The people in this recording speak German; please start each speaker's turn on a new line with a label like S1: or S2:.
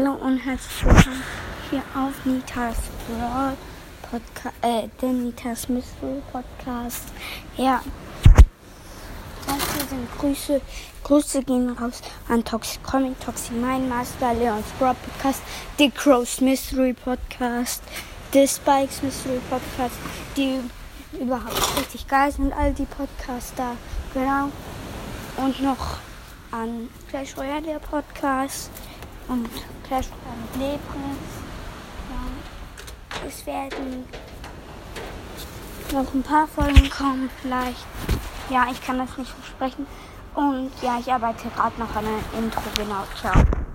S1: Hallo und herzlich willkommen hier auf Nitas Broad Podcast, äh, der Nitas Mystery Podcast. Ja, das sind Grüße. Grüße gehen raus an Toxic Comic, Toxic Mind Master, Leons Broad Podcast, Dick Crow's Mystery Podcast, The Spikes Mystery Podcast, die überhaupt richtig geil sind, all die Podcaster, genau. Und noch an Clash Royale der Podcast und Clash mit Lebens. Ja, es werden noch ein paar Folgen kommen, vielleicht. Ja, ich kann das nicht versprechen. Und ja, ich arbeite gerade noch an einem Intro, genau. Ciao.